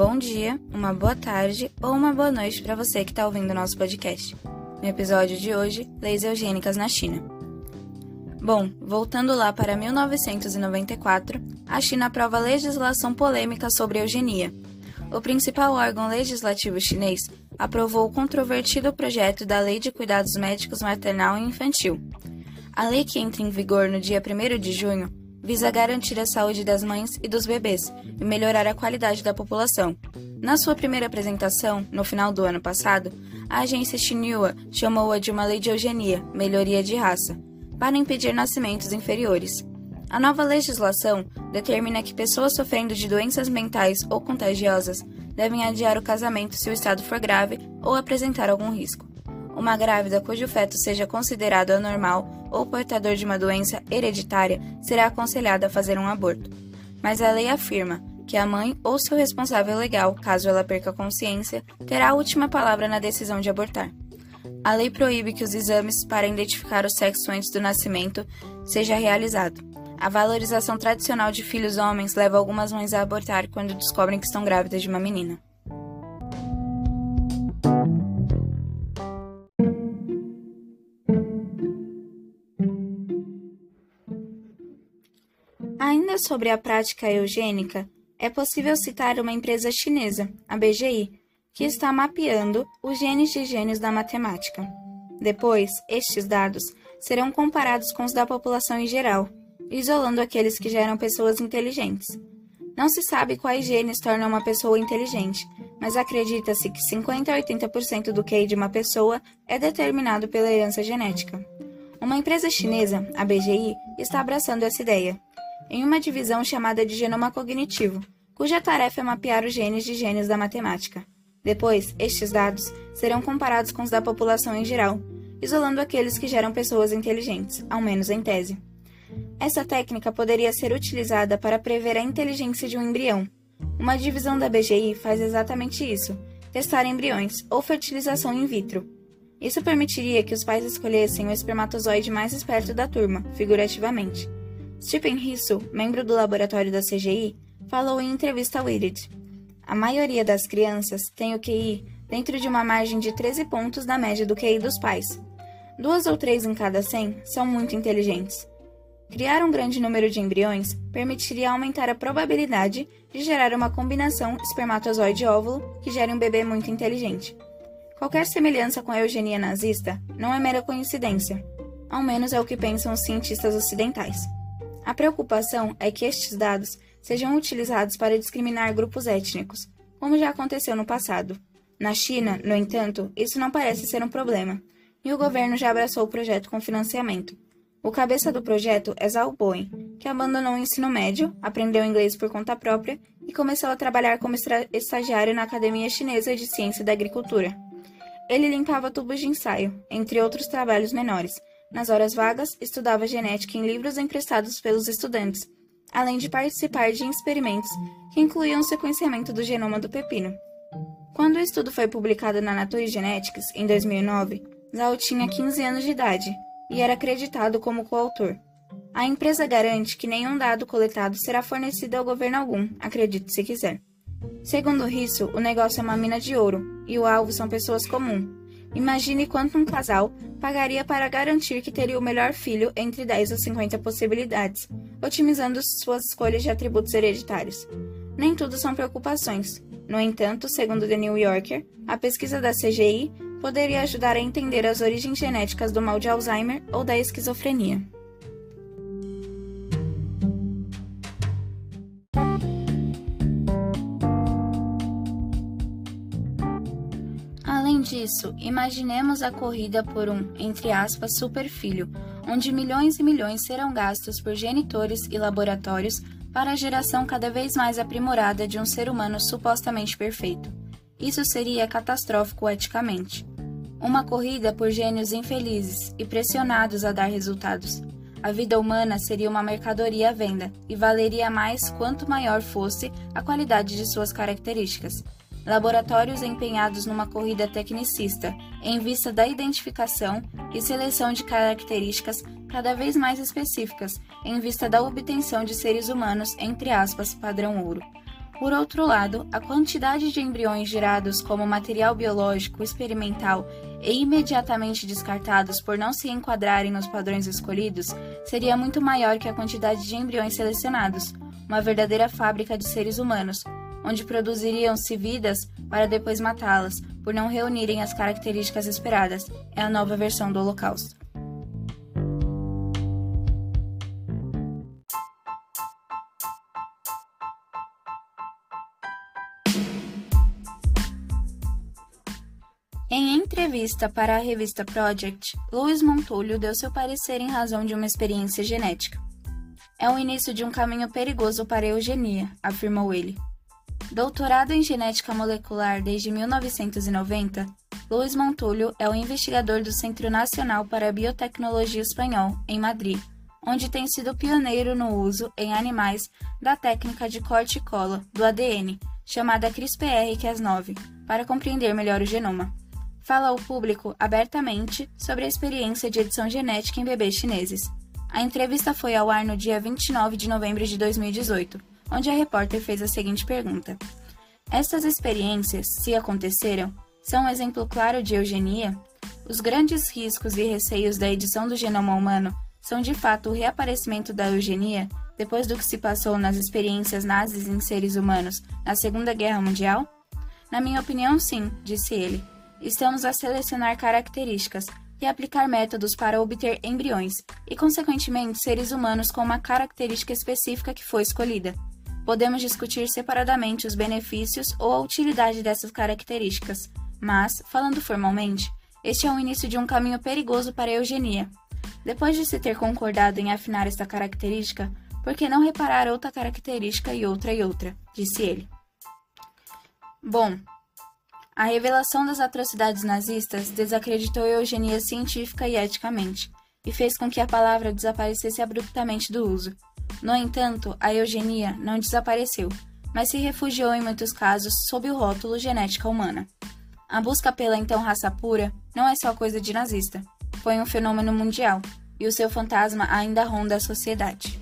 bom dia, uma boa tarde ou uma boa noite para você que está ouvindo o nosso podcast. No episódio de hoje, leis eugênicas na China. Bom, voltando lá para 1994, a China aprova legislação polêmica sobre eugenia. O principal órgão legislativo chinês aprovou o controvertido projeto da Lei de Cuidados Médicos Maternal e Infantil. A lei que entra em vigor no dia 1 de junho visa garantir a saúde das mães e dos bebês e melhorar a qualidade da população. Na sua primeira apresentação, no final do ano passado, a agência Xinhua chamou-a de uma lei de eugenia, melhoria de raça, para impedir nascimentos inferiores. A nova legislação determina que pessoas sofrendo de doenças mentais ou contagiosas devem adiar o casamento se o estado for grave ou apresentar algum risco uma grávida cujo feto seja considerado anormal ou portador de uma doença hereditária será aconselhada a fazer um aborto. Mas a lei afirma que a mãe ou seu responsável legal, caso ela perca a consciência, terá a última palavra na decisão de abortar. A lei proíbe que os exames para identificar o sexo antes do nascimento seja realizado. A valorização tradicional de filhos homens leva algumas mães a abortar quando descobrem que estão grávidas de uma menina. Ainda sobre a prática eugênica, é possível citar uma empresa chinesa, a BGI, que está mapeando os genes de gênios da matemática. Depois, estes dados serão comparados com os da população em geral, isolando aqueles que já eram pessoas inteligentes. Não se sabe quais genes tornam uma pessoa inteligente, mas acredita-se que 50 a 80% do QI de uma pessoa é determinado pela herança genética. Uma empresa chinesa, a BGI, está abraçando essa ideia em uma divisão chamada de genoma cognitivo, cuja tarefa é mapear os genes de gênios da matemática. Depois, estes dados serão comparados com os da população em geral, isolando aqueles que geram pessoas inteligentes, ao menos em tese. Essa técnica poderia ser utilizada para prever a inteligência de um embrião. Uma divisão da BGI faz exatamente isso: testar embriões ou fertilização in vitro. Isso permitiria que os pais escolhessem o espermatozoide mais esperto da turma, figurativamente. Stephen Hissel, membro do laboratório da CGI, falou em entrevista ao Wired. A maioria das crianças tem o QI dentro de uma margem de 13 pontos da média do QI dos pais. Duas ou três em cada 100 são muito inteligentes. Criar um grande número de embriões permitiria aumentar a probabilidade de gerar uma combinação espermatozoide-óvulo que gere um bebê muito inteligente. Qualquer semelhança com a eugenia nazista não é mera coincidência, ao menos é o que pensam os cientistas ocidentais. A preocupação é que estes dados sejam utilizados para discriminar grupos étnicos, como já aconteceu no passado. Na China, no entanto, isso não parece ser um problema, e o governo já abraçou o projeto com financiamento. O cabeça do projeto é Zhao Bowen, que abandonou o ensino médio, aprendeu inglês por conta própria e começou a trabalhar como estagiário na Academia Chinesa de Ciência da Agricultura. Ele limpava tubos de ensaio, entre outros trabalhos menores, nas horas vagas, estudava genética em livros emprestados pelos estudantes, além de participar de experimentos que incluíam o sequenciamento do genoma do pepino. Quando o estudo foi publicado na Nature Genetics, em 2009, Zhao tinha 15 anos de idade e era acreditado como coautor. A empresa garante que nenhum dado coletado será fornecido ao governo algum, acredite se quiser. Segundo Risso, o negócio é uma mina de ouro e o alvo são pessoas comuns, Imagine quanto um casal pagaria para garantir que teria o melhor filho entre 10 ou 50 possibilidades, otimizando suas escolhas de atributos hereditários. Nem tudo são preocupações. No entanto, segundo The New Yorker, a pesquisa da CGI poderia ajudar a entender as origens genéticas do mal de Alzheimer ou da esquizofrenia. Disso, imaginemos a corrida por um, entre aspas, superfilho, onde milhões e milhões serão gastos por genitores e laboratórios para a geração cada vez mais aprimorada de um ser humano supostamente perfeito. Isso seria catastrófico eticamente. Uma corrida por gênios infelizes e pressionados a dar resultados. A vida humana seria uma mercadoria à venda e valeria mais quanto maior fosse a qualidade de suas características laboratórios empenhados numa corrida tecnicista, em vista da identificação e seleção de características cada vez mais específicas, em vista da obtenção de seres humanos, entre aspas, padrão ouro. Por outro lado, a quantidade de embriões gerados como material biológico experimental e imediatamente descartados por não se enquadrarem nos padrões escolhidos seria muito maior que a quantidade de embriões selecionados, uma verdadeira fábrica de seres humanos, onde produziriam-se vidas para depois matá-las, por não reunirem as características esperadas. É a nova versão do Holocausto. Em entrevista para a revista Project, Luiz Montulho deu seu parecer em razão de uma experiência genética. É o início de um caminho perigoso para a eugenia, afirmou ele. Doutorado em genética molecular desde 1990, Luiz Montulho é o investigador do Centro Nacional para a Biotecnologia Espanhol, em Madrid, onde tem sido pioneiro no uso em animais da técnica de corte e cola do ADN, chamada CRISPR-Cas9, para compreender melhor o genoma fala ao público abertamente sobre a experiência de edição genética em bebês chineses. A entrevista foi ao ar no dia 29 de novembro de 2018, onde a repórter fez a seguinte pergunta: Estas experiências, se aconteceram, são um exemplo claro de eugenia? Os grandes riscos e receios da edição do genoma humano são de fato o reaparecimento da eugenia depois do que se passou nas experiências nazis em seres humanos na Segunda Guerra Mundial? Na minha opinião, sim, disse ele estamos a selecionar características e aplicar métodos para obter embriões e, consequentemente, seres humanos com uma característica específica que foi escolhida. Podemos discutir separadamente os benefícios ou a utilidade dessas características, mas, falando formalmente, este é o início de um caminho perigoso para a eugenia. Depois de se ter concordado em afinar esta característica, por que não reparar outra característica e outra e outra? disse ele. Bom, a revelação das atrocidades nazistas desacreditou a eugenia científica e eticamente, e fez com que a palavra desaparecesse abruptamente do uso. No entanto, a eugenia não desapareceu, mas se refugiou em muitos casos sob o rótulo genética humana. A busca pela então raça pura não é só coisa de nazista, foi um fenômeno mundial, e o seu fantasma ainda ronda a sociedade.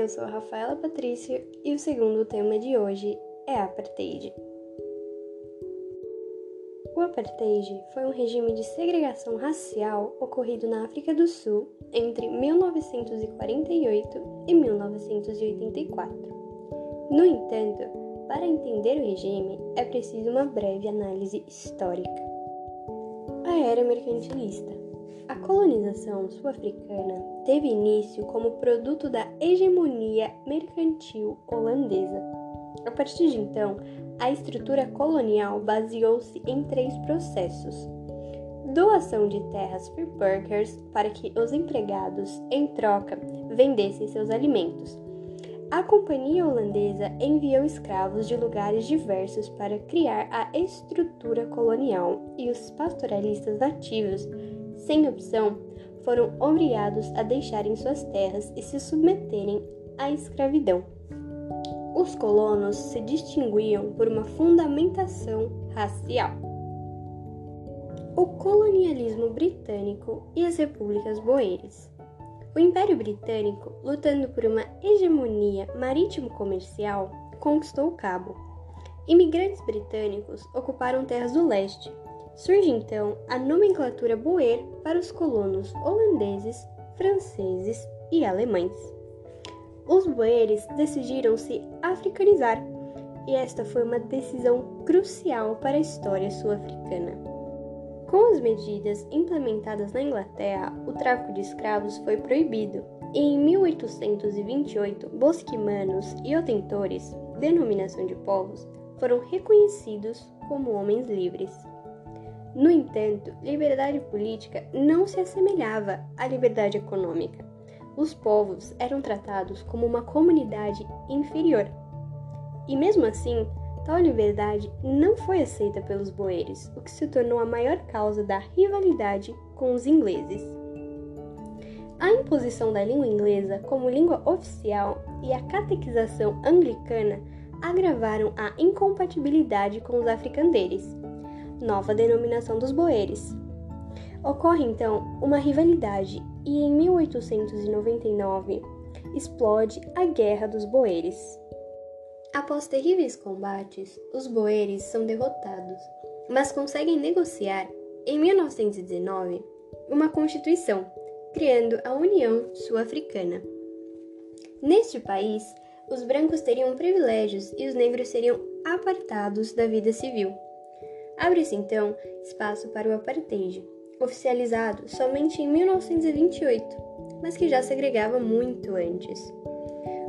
Eu sou Rafaela Patrícia e o segundo tema de hoje é Apartheid. O Apartheid foi um regime de segregação racial ocorrido na África do Sul entre 1948 e 1984. No entanto, para entender o regime é preciso uma breve análise histórica. A era mercantilista a colonização sul-africana teve início como produto da hegemonia mercantil holandesa. A partir de então, a estrutura colonial baseou-se em três processos: doação de terras por burgers para que os empregados, em troca, vendessem seus alimentos. A companhia holandesa enviou escravos de lugares diversos para criar a estrutura colonial e os pastoralistas nativos sem opção, foram obrigados a deixarem suas terras e se submeterem à escravidão. Os colonos se distinguiam por uma fundamentação racial. O colonialismo britânico e as repúblicas boeres. O Império Britânico, lutando por uma hegemonia marítimo-comercial, conquistou o Cabo. Imigrantes britânicos ocuparam terras do leste, Surge então a nomenclatura Boer para os colonos holandeses, franceses e alemães. Os boeres decidiram se africanizar, e esta foi uma decisão crucial para a história sul-africana. Com as medidas implementadas na Inglaterra, o tráfico de escravos foi proibido, e em 1828, bosquimanos e otentores, denominação de povos, foram reconhecidos como homens livres. No entanto, liberdade política não se assemelhava à liberdade econômica. Os povos eram tratados como uma comunidade inferior. E mesmo assim, tal liberdade não foi aceita pelos boeres, o que se tornou a maior causa da rivalidade com os ingleses. A imposição da língua inglesa como língua oficial e a catequização anglicana agravaram a incompatibilidade com os africanderes nova denominação dos boeres. Ocorre então uma rivalidade e em 1899 explode a Guerra dos Boeres. Após terríveis combates, os boeres são derrotados, mas conseguem negociar, em 1919, uma constituição, criando a União Sul-Africana. Neste país, os brancos teriam privilégios e os negros seriam apartados da vida civil. Abre-se então espaço para o apartheid, oficializado somente em 1928, mas que já segregava muito antes.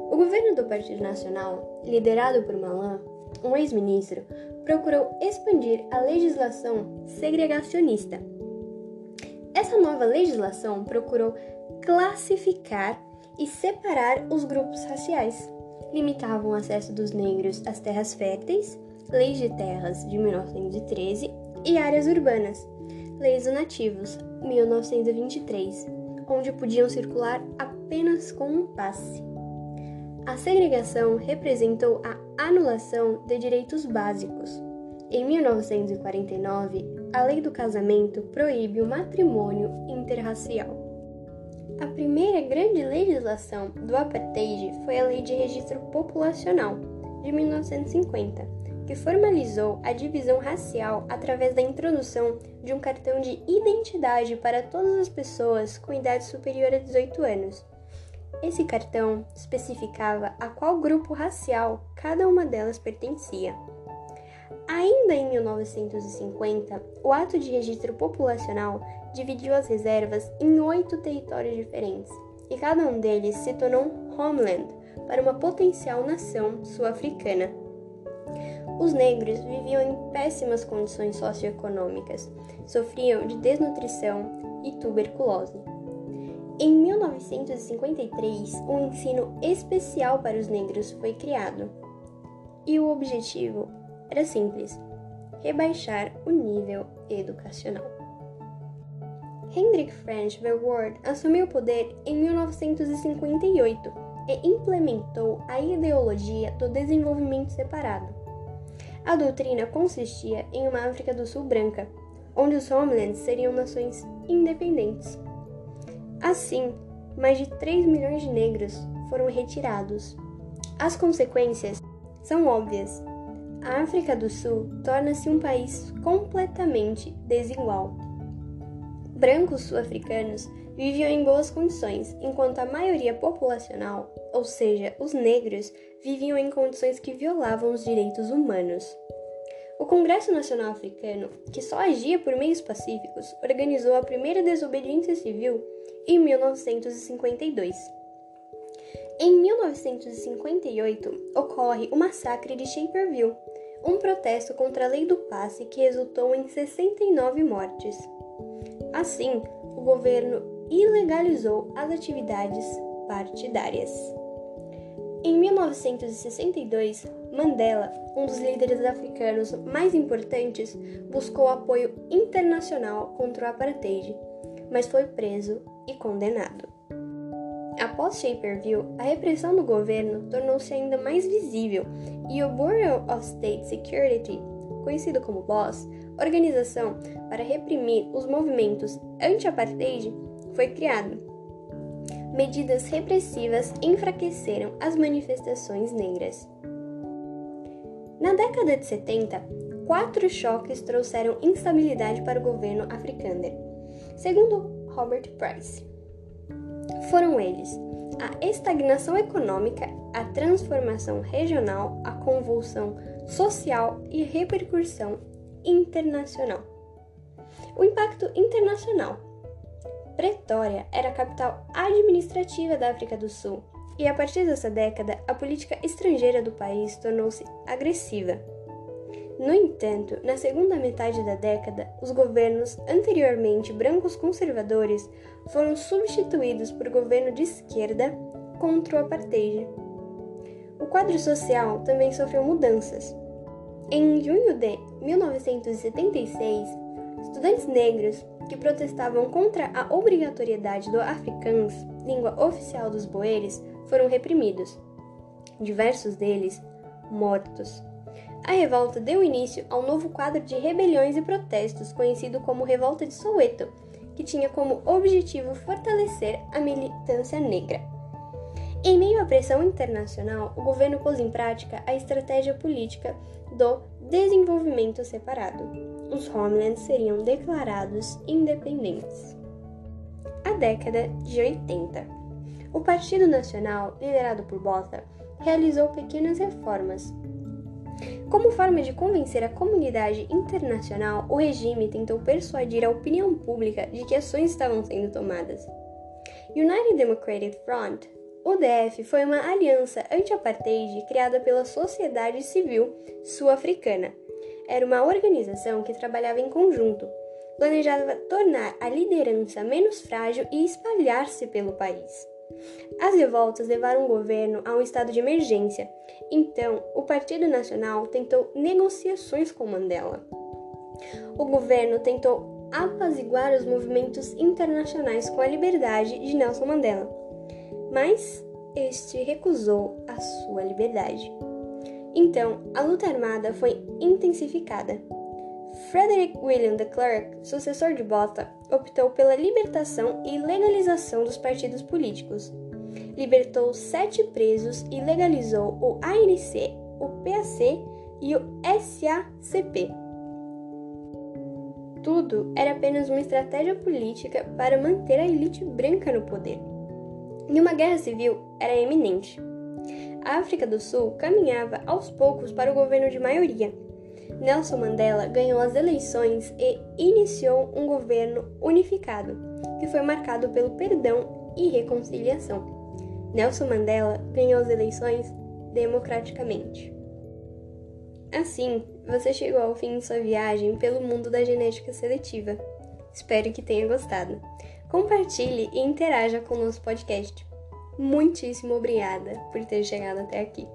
O governo do Partido Nacional, liderado por Malan, um ex-ministro, procurou expandir a legislação segregacionista. Essa nova legislação procurou classificar e separar os grupos raciais. Limitavam o acesso dos negros às terras férteis, leis de terras de 1913 e áreas urbanas, Leis dos Nativos, 1923, onde podiam circular apenas com um passe. A segregação representou a anulação de direitos básicos. Em 1949, a Lei do Casamento proíbe o matrimônio interracial. A primeira grande legislação do apartheid foi a Lei de Registro Populacional, de 1950, que formalizou a divisão racial através da introdução de um cartão de identidade para todas as pessoas com idade superior a 18 anos. Esse cartão especificava a qual grupo racial cada uma delas pertencia. Ainda em 1950, o Ato de Registro Populacional dividiu as reservas em oito territórios diferentes, e cada um deles se tornou um homeland para uma potencial nação sul-africana. Os negros viviam em péssimas condições socioeconômicas, sofriam de desnutrição e tuberculose. Em 1953, um ensino especial para os negros foi criado. E o objetivo era simples: rebaixar o nível educacional. Hendrik French Verwoerd assumiu o poder em 1958 e implementou a ideologia do desenvolvimento separado. A doutrina consistia em uma África do Sul branca, onde os homelands seriam nações independentes. Assim, mais de 3 milhões de negros foram retirados. As consequências são óbvias. A África do Sul torna-se um país completamente desigual. Brancos sul-africanos viviam em boas condições, enquanto a maioria populacional, ou seja, os negros, viviam em condições que violavam os direitos humanos. O Congresso Nacional Africano, que só agia por meios pacíficos, organizou a primeira desobediência civil em 1952. Em 1958, ocorre o massacre de Shaperville, um protesto contra a lei do passe que resultou em 69 mortes. Assim, o governo ilegalizou as atividades partidárias. Em 1962, Mandela, um dos líderes africanos mais importantes, buscou apoio internacional contra o apartheid, mas foi preso e condenado. Após Shaperville, a repressão do governo tornou-se ainda mais visível e o Bureau of State Security, conhecido como BOSS, organização para reprimir os movimentos anti-apartheid, foi criado medidas repressivas enfraqueceram as manifestações negras. Na década de 70, quatro choques trouxeram instabilidade para o governo africâner, segundo Robert Price. Foram eles a estagnação econômica, a transformação regional, a convulsão social e repercussão internacional. O impacto internacional Pretória era a capital administrativa da África do Sul, e a partir dessa década a política estrangeira do país tornou-se agressiva. No entanto, na segunda metade da década, os governos anteriormente brancos conservadores foram substituídos por governo de esquerda contra o apartheid. O quadro social também sofreu mudanças. Em junho de 1976, estudantes negros que protestavam contra a obrigatoriedade do afrikaans, língua oficial dos boeres, foram reprimidos. Diversos deles mortos. A revolta deu início ao novo quadro de rebeliões e protestos conhecido como Revolta de Soweto, que tinha como objetivo fortalecer a militância negra. Em meio à pressão internacional, o governo pôs em prática a estratégia política do desenvolvimento separado. Os homelands seriam declarados independentes. A década de 80. O Partido Nacional, liderado por Botha, realizou pequenas reformas. Como forma de convencer a comunidade internacional, o regime tentou persuadir a opinião pública de que ações estavam sendo tomadas. United Democratic Front, UDF, foi uma aliança anti-apartheid criada pela sociedade civil sul-africana. Era uma organização que trabalhava em conjunto, planejava tornar a liderança menos frágil e espalhar-se pelo país. As revoltas levaram o governo a um estado de emergência. Então, o Partido Nacional tentou negociações com Mandela. O governo tentou apaziguar os movimentos internacionais com a liberdade de Nelson Mandela, mas este recusou a sua liberdade. Então, a luta armada foi intensificada. Frederick William de Klerk, sucessor de Botha, optou pela libertação e legalização dos partidos políticos. Libertou sete presos e legalizou o ANC, o PAC e o SACP. Tudo era apenas uma estratégia política para manter a elite branca no poder. E uma guerra civil era iminente. A África do Sul caminhava aos poucos para o governo de maioria, Nelson Mandela ganhou as eleições e iniciou um governo unificado, que foi marcado pelo perdão e reconciliação. Nelson Mandela ganhou as eleições democraticamente. Assim, você chegou ao fim de sua viagem pelo mundo da genética seletiva. Espero que tenha gostado. Compartilhe e interaja com o nosso podcast. Muitíssimo obrigada por ter chegado até aqui.